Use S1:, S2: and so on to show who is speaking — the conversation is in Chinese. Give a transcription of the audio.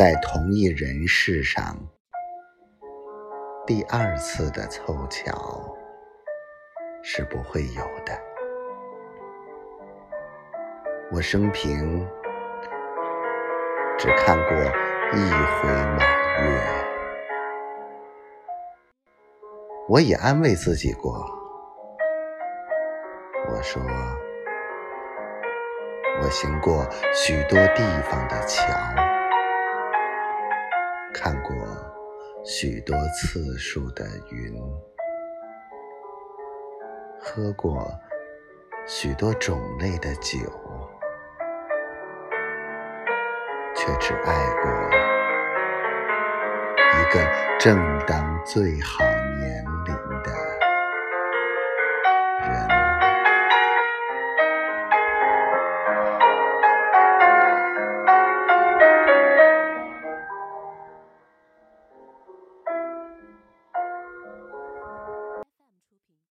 S1: 在同一人世上，第二次的凑巧是不会有的。我生平只看过一回满月，我也安慰自己过，我说。我行过许多地方的桥，看过许多次数的云，喝过许多种类的酒，却只爱过一个正当最好年。